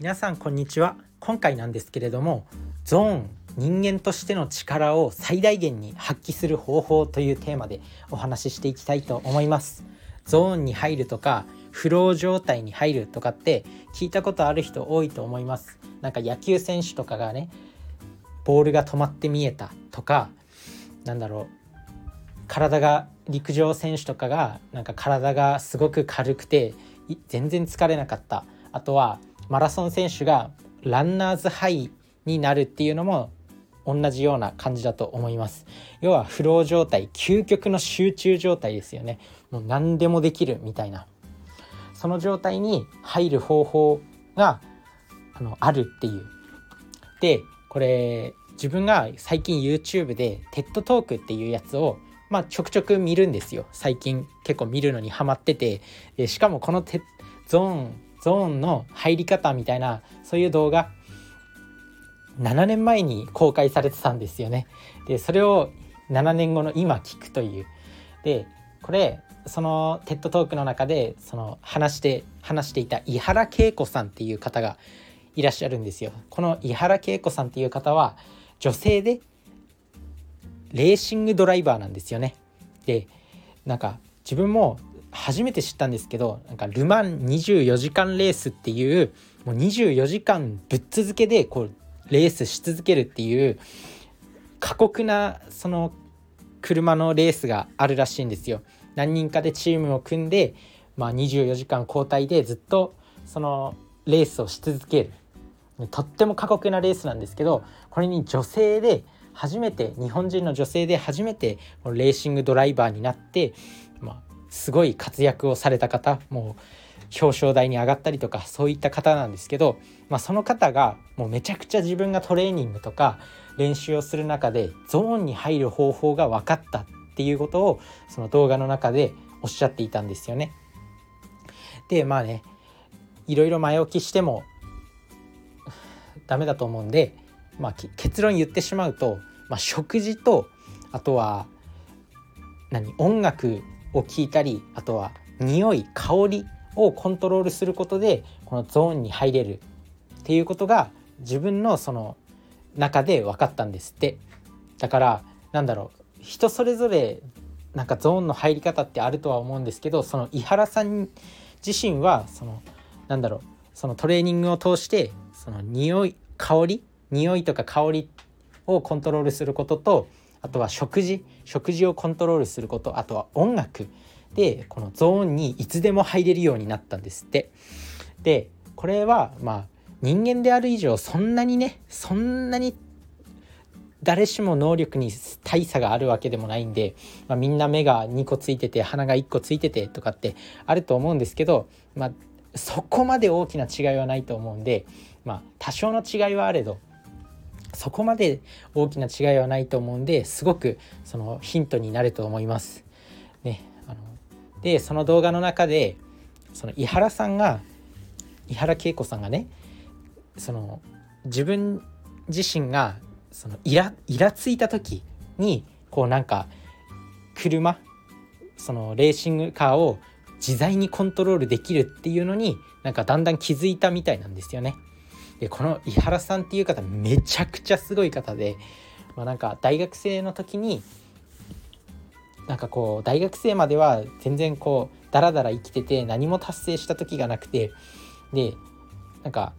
皆さんこんにちは。今回なんですけれどもゾーン人間としての力を最大限に発揮する方法というテーマでお話ししていきたいと思います。ゾーンに入るとかフロー状態に入るとかって聞いたことある人多いと思います。なんか野球選手とかがねボールが止まって見えたとかなんだろう体が陸上選手とかがなんか体がすごく軽くて全然疲れなかった。あとはマラソン選手がランナーズハイになるっていうのも同じような感じだと思います。要はフロー状態究極の集中状態ですよね。もう何でもできるみたいな。その状態に入る方法があのあるっていう。でこれ自分が最近 YouTube で TED トークっていうやつをまあ、ちょくちょく見るんですよ。最近結構見るのにハマってて。しかもこのゾーンゾーンの入り方みたいなそういう動画7年前に公開されてたんですよね。でそれを7年後の今聞くという。でこれそのテッドトークの中でその話して話していた井原恵子さんっていう方がいらっしゃるんですよ。この井原恵子さんっていう方は女性でレーシングドライバーなんですよね。でなんか自分も初めて知ったんですけどなんかル・マン24時間レースっていうもう24時間ぶっ続けでこうレースし続けるっていう過酷なその車のレースがあるらしいんですよ。何人かでチームを組んで、まあ、24時間交代でずっとそのレースをし続けるとっても過酷なレースなんですけどこれに女性で初めて日本人の女性で初めてレーシングドライバーになって、まあ、すごい活躍をされた方もう表彰台に上がったりとかそういった方なんですけど、まあ、その方がもうめちゃくちゃ自分がトレーニングとか練習をする中でゾーンに入る方法が分かったっていうことをその動画の中でおっしゃっていたんですよね。でまあねいろいろ前置きしてもダメだと思うんで、まあ、結論言ってしまうと、まあ、食事とあとは何音楽を聞いたりあとは匂い香りをコントロールすることでこのゾーンに入れるっていうことが自分のその中で分かったんですって。だからなんだろう人それぞれなんかゾーンの入り方ってあるとは思うんですけどその井原さん自身はそのなんだろうそのトレーニングを通してその匂い香り匂いとか香りをコントロールすることとあとは食事食事をコントロールすることあとは音楽。でこのゾーンにいつでも入れるようになったんですって。でこれはまあ人間である以上そんなにねそんなに誰しも能力に大差があるわけでもないんで、まあ、みんな目が2個ついてて鼻が1個ついててとかってあると思うんですけど、まあ、そこまで大きな違いはないと思うんで、まあ、多少の違いはあれどそこまで大きな違いはないと思うんですごくそのヒントになると思います。ね、あのでその動画の中でその井原さんが井原恵子さんがねその自分自身がそのイライラついた時にこうなんか車そのレーシングカーを自在にコントロールできるっていうのになんかだんだん気づいたみたいなんですよね。でこの井原さんっていう方めちゃくちゃすごい方で、まあ、なんか大学生の時になんかこう大学生までは全然こうダラダラ生きてて何も達成した時がなくてでなんか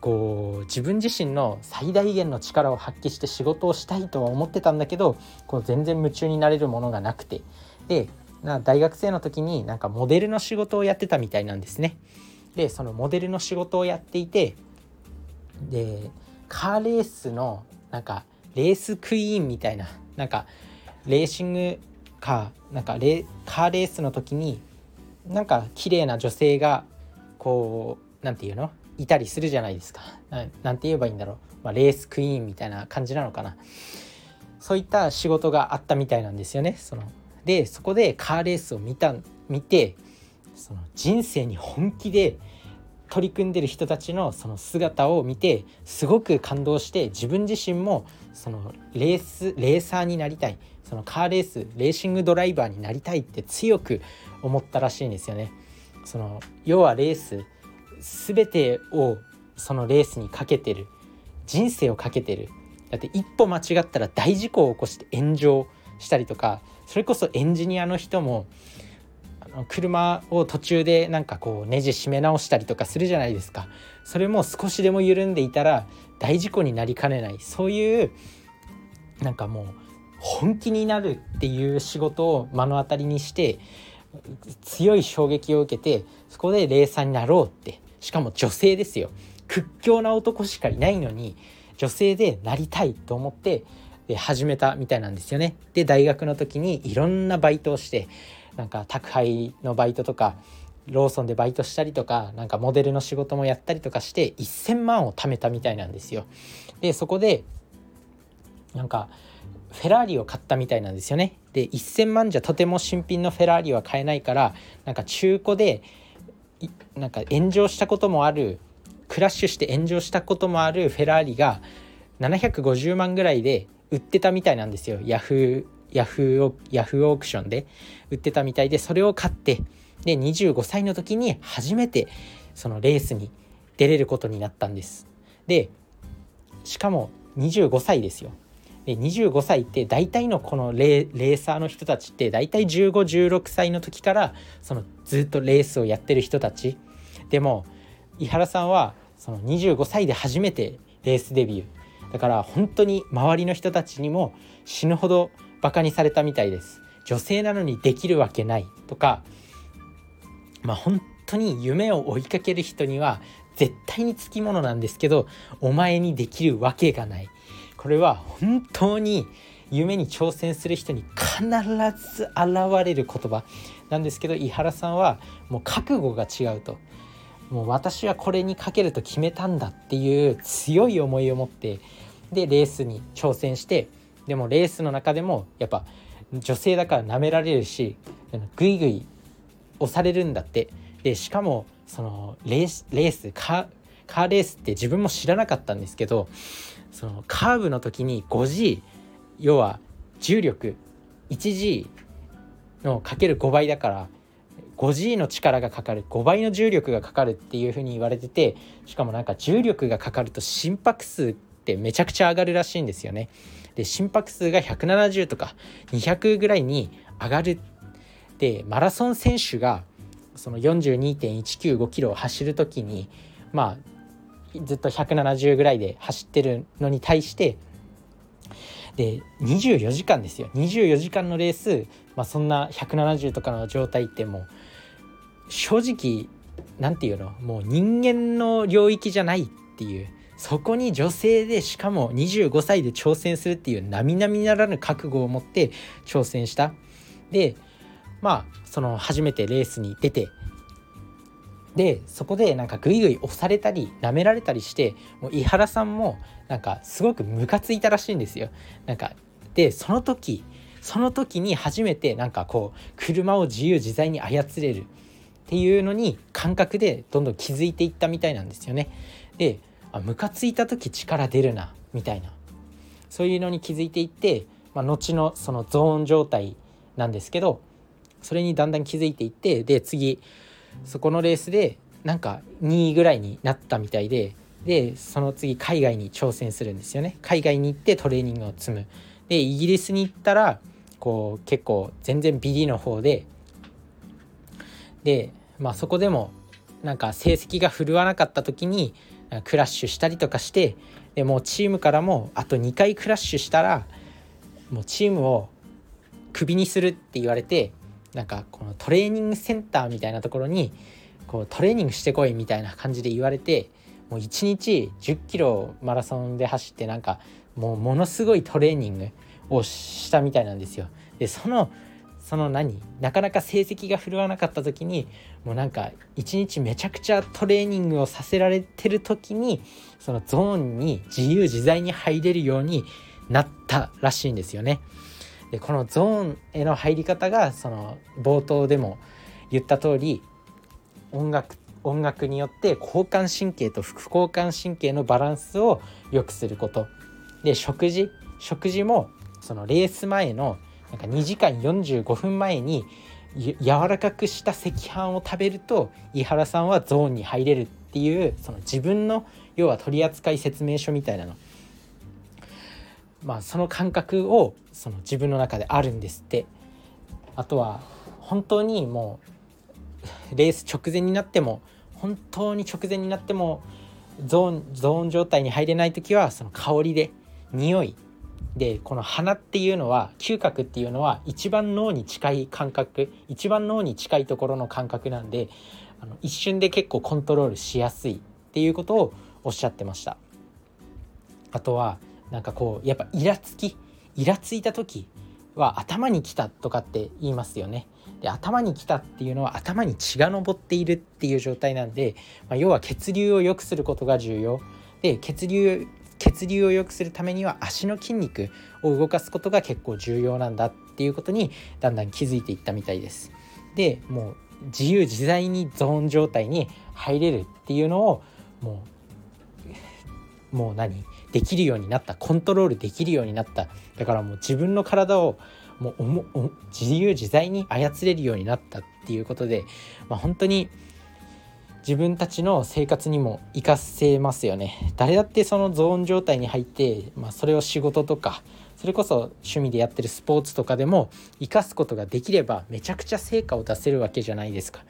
こう自分自身の最大限の力を発揮して仕事をしたいとは思ってたんだけどこう全然夢中になれるものがなくてでな大学生の時になんかモデルの仕事をやってたみたいなんですね。でそのモデルの仕事をやっていてでカーレースのなんかレースクイーンみたいななんかレーシングカーなんかレカーレースの時になんか綺麗な女性がこう何て言うの？いたりするじゃないですか。何て言えばいいんだろう、まあ、レースクイーンみたいな感じなのかな。そういった仕事があったみたいなんですよね。そのでそこでカーレースを見た見てその人生に本気で取り組んでる人たちのその姿を見てすごく感動して自分自身もそのレースレーサーになりたいそのカーレースレーシングドライバーになりたいって強く思ったらしいんですよね。その要はレース全てをそのレースにかけてる人生をかけてるだって一歩間違ったら大事故を起こして炎上したりとかそれこそエンジニアの人も車を途中でなんかこうネジ締め直したりとかするじゃないですか。それも少しでも緩んでいたら大事故になりかねない。そういうなんかもう本気になるっていう仕事を目の当たりにして強い衝撃を受けてそこで霊さんになろうって。しかも女性ですよ。屈強な男しかいないのに女性でなりたいと思って始めたみたいなんですよね。で大学の時にいろんなバイトをしてなんか宅配のバイトとかローソンでバイトしたりとかなんかモデルの仕事もやったりとかして1,000万を貯めたみたいなんですよ。でそこでなんかフェラーリを買ったみたいなんですよね。で1,000万じゃとても新品のフェラーリは買えないからなんか中古でなんか炎上したこともあるクラッシュして炎上したこともあるフェラーリが750万ぐらいで売ってたみたいなんですよヤフーヤフーヤフーオークションで売ってたみたいでそれを買ってで25歳の時に初めてそのレースに出れることになったんです。でしかも25歳ですよ。で25歳って大体のこのレーサーの人たちって大体1516歳の時からそのずっとレースをやってる人たち。でも井原さんはその25歳で初めてレースデビュー。だから本当に周りの人たちにも死ぬほどバカにされたみたいです。女性なのにできるわけない。とかまあ本当に夢を追いかける人には絶対につきものなんですけどお前にできるわけがない。これは本当に夢に挑戦する人に必ず現れる言葉。なんですけど井原さんはもう覚悟が違うと。もう私はこれにかけると決めたんだっていう強い思いを持ってでレースに挑戦してでもレースの中でもやっぱ女性だから舐められるしグイグイ押されるんだってでしかもそのレースレースカーレースって自分も知らなかったんですけどそのカーブの時に 5G 要は重力 1G のかける5倍だから 5G の力がかかる5倍の重力がかかるっていうふうに言われててしかもなんか重力がかかると心拍数ってめちゃくちゃ上がるらしいんですよね。で心拍数が170とか200ぐらいに上がる。でマラソン選手がその42.195キロを走る時にまあずっと170ぐらいで走ってるのに対してで24時間ですよ。24時間のレース、まあ、そんな170とかの状態ってもう正直何て言うの？もう人間の領域じゃないっていう。そこに女性でしかも25歳で挑戦するっていう並々ならぬ覚悟を持って挑戦したでまあその初めてレースに出てでそこでなんかグイグイ押されたり舐められたりしてもう井原さんもなんかすごくムカついたらしいんですよ。なんかでその時その時に初めてなんかこう車を自由自在に操れるっていうのに感覚でどんどん気づいていったみたいなんですよね。であムカついた時力出るなみたいな。そういうのに気づいていって、まあ、後のそのゾーン状態なんですけどそれにだんだん気づいていってで次そこのレースでなんか2位ぐらいになったみたいででその次海外に挑戦するんですよね。海外に行ってトレーニングを積む。でイギリスに行ったらこう結構全然ビリの方ででまあそこでもなんか成績が振るわなかった時にクラッシュしたりとかしてでもうチームからもあと2回クラッシュしたらもうチームをクビにするって言われてなんかこのトレーニングセンターみたいなところにこうトレーニングしてこいみたいな感じで言われてもう1日10キロマラソンで走ってなんかもうものすごいトレーニングをしたみたいなんですよ。でそのその何？なかなか成績が振るわなかった時にもうなんか一日めちゃくちゃトレーニングをさせられてる時にそのゾーンに自由自在に入れるようになったらしいんですよね。でこのゾーンへの入り方がその冒頭でも言った通り音楽音楽によって交感神経と副交感神経のバランスを良くすることで食事食事もそのレース前のなんか2時間45分前に柔らかくした赤飯を食べると井原さんはゾーンに入れるっていうその自分の要は取扱説明書みたいなの。まあその感覚をその自分の中であるんですって。あとは本当にもうレース直前になっても本当に直前になってもゾーンゾーン状態に入れない時はその香りで匂いでこの鼻っていうのは嗅覚っていうのは一番脳に近い感覚一番脳に近いところの感覚なんであの一瞬で結構コントロールしやすいっていうことをおっしゃってました。あとはなんかこうやっぱイラつきイラついた時は頭にきたとかって言いますよね。で頭にきたっていうのは頭に血が上っているっていう状態なんで、まあ、要は血流を良くすることが重要。で血流血流を良くするためには足の筋肉を動かすことが結構重要なんだっていうことにだんだん気づいていったみたいです。でもう自由自在にゾーン状態に入れるっていうのをもうもう何？できるようになった。コントロールできるようになった。だからもう自分の体をもう自由自在に操れるようになったっていうことで、まあ、本当に自分たちの生活にも活かせますよね。誰だってそのゾーン状態に入って、まあ、それを仕事とかそれこそ趣味でやってるスポーツとかでも生かすことができればめちゃくちゃ成果を出せるわけじゃないですか。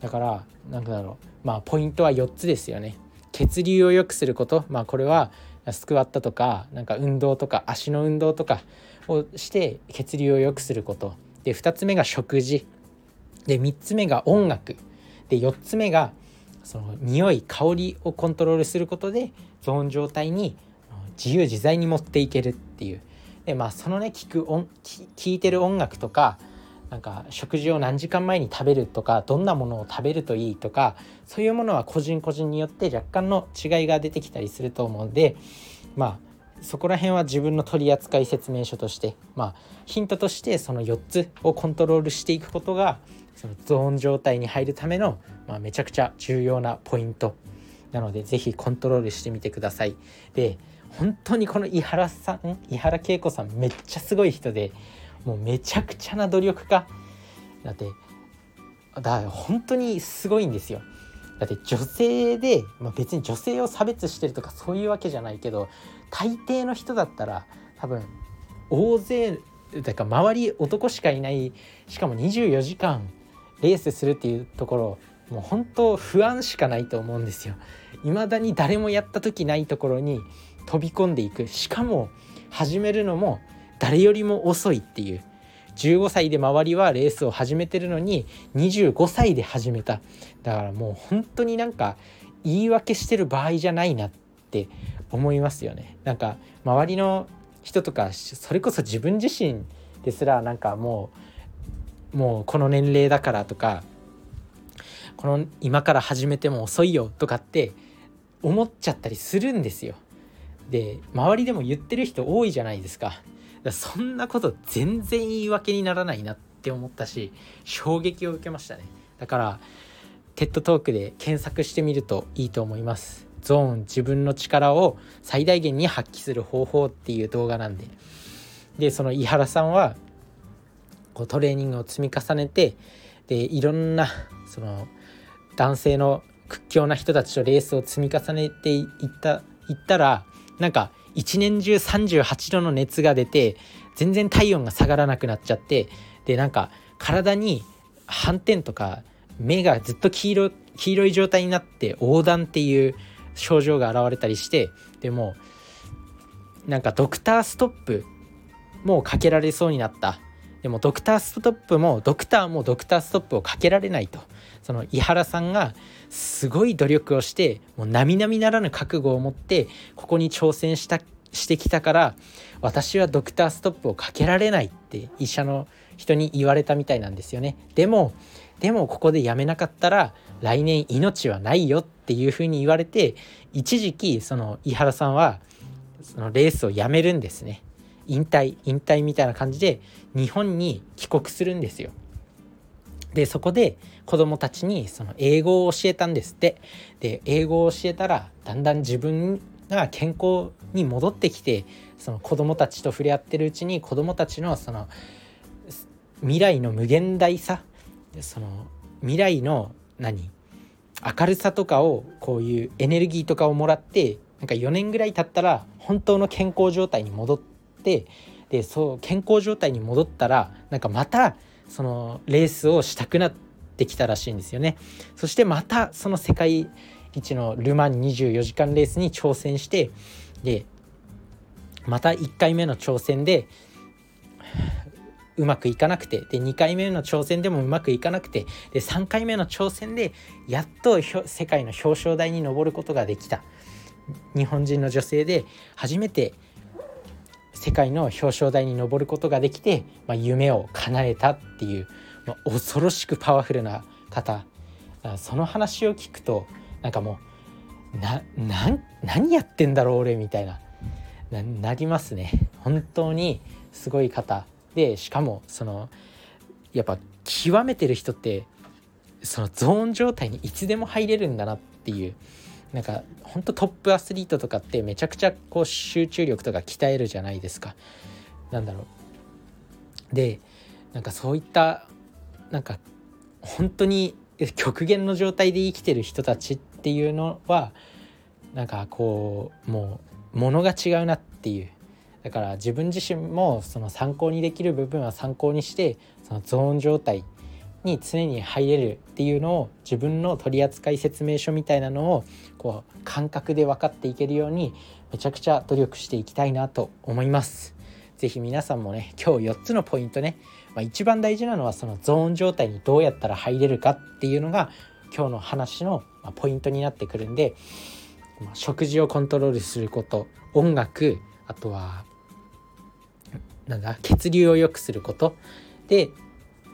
だからなんだろうまあポイントは4つですよね。血流を良くすること。まあこれはスクワットとかなんか運動とか足の運動とかをして血流を良くすること。で2つ目が食事。で3つ目が音楽。で4つ目がその匂い香りをコントロールすることでゾーン状態に自由自在に持っていけるっていう。でまあそのね聞く音聞いてる音楽とかなんか食事を何時間前に食べるとかどんなものを食べるといいとかそういうものは個人個人によって若干の違いが出てきたりすると思うんでまあそこら辺は自分の取扱説明書としてまあヒントとしてその4つをコントロールしていくことがそのゾーン状態に入るための、まあ、めちゃくちゃ重要なポイントなので是非コントロールしてみてください。で本当にこの井原さん井原恵子さんめっちゃすごい人でもうめちゃくちゃな努力家だってだ本当にすごいんですよ。だって女性で、まあ、別に女性を差別してるとかそういうわけじゃないけど大抵の人だったら多分大勢だから周り男しかいないしかも24時間レースするっていうところもう本当不安しかないと思うんですよ。未だに誰もやった時ないところに飛び込んでいく。しかも始めるのも誰よりも遅いっていう。15歳で周りはレースを始めてるのに25歳で始めた。だからもう本当になんか言い訳してる場合じゃないなって思いますよね。なんか周りの人とかそれこそ自分自身ですらなんかもうもうこの年齢だからとかこの今から始めても遅いよとかって思っちゃったりするんですよ。で周りでも言ってる人多いじゃないですか。かそんなこと全然言い訳にならないなって思ったし衝撃を受けましたね。だからテッドトークで検索してみるといいと思います。ゾーン自分の力を最大限に発揮する方法っていう動画なんで。でその井原さんはこうトレーニングを積み重ねてでいろんなその男性の屈強な人たちとレースを積み重ねていったいったらなんか一年中38度の熱が出て全然体温が下がらなくなっちゃってでなんか体に斑点とか目がずっと黄色黄色い状態になって横断っていう症状が現れたりしてでもなんかドクターストップもうかけられそうになった。でもドクターストップもドクターもドクターストップをかけられないと。その井原さんがすごい努力をしてもう並々ならぬ覚悟を持ってここに挑戦したしてきたから私はドクターストップをかけられないって医者の人に言われたみたいなんですよね。でもでもここでやめなかったら来年命はないよっていうふうに言われて一時期その井原さんはそのレースをやめるんですね。引退引退みたいな感じで日本に帰国するんですよ。でそこで子供たちにその英語を教えたんですってで英語を教えたらだんだん自分が健康に戻ってきてその子供たちと触れ合ってるうちに子供たちのその未来の無限大さその未来の何明るさとかをこういうエネルギーとかをもらってなんか4年ぐらい経ったら本当の健康状態に戻ってでそう健康状態に戻ったらなんかまたそのレースをしたくなってきたらしいんですよね。そしてまたその世界一のル・マン24時間レースに挑戦してでまた1回目の挑戦でうまくいかなくてで2回目の挑戦でもうまくいかなくてで3回目の挑戦でやっと世界の表彰台に上ることができた日本人の女性で初めて世界の表彰台に上ることができて、まあ、夢を叶えたっていう、まあ、恐ろしくパワフルな方。その話を聞くとなんかもうな何やってんだろう俺みたいななりますね。本当にすごい方。でしかもそのやっぱ極めてる人ってそのゾーン状態にいつでも入れるんだなっていう。なんかほんとトップアスリートとかってめちゃくちゃこう集中力とか鍛えるじゃないですか。なんだろうでなんかそういったなんか本当に 極限の状態で生きてる人たちっていうのはなんかこうもうものが違うなっていうだから自分自身もその参考にできる部分は参考にしてそのゾーン状態に常に入れるっていうのを自分の取扱説明書みたいなのをこう感覚で分かっていけるようにめちゃくちゃ努力していきたいなと思います。是非皆さんもね今日4つのポイントね、まあ、一番大事なのはそのゾーン状態にどうやったら入れるかっていうのが今日の話のポイントになってくるんで、まあ、食事をコントロールすること音楽あとはなんだ血流を良くすることで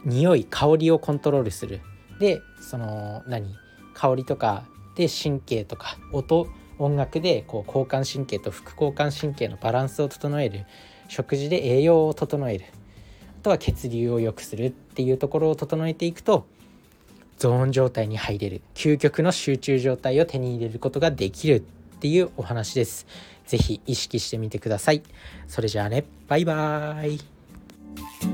匂い香りをコントロールする。でその何？香りとかで神経とか音？音楽でこう交感神経と副交感神経のバランスを整える。食事で栄養を整える。あとは血流を良くするっていうところを整えていくとゾーン状態に入れる。究極の集中状態を手に入れることができるっていうお話です。是非意識してみてください。それじゃあね。バイバーイ。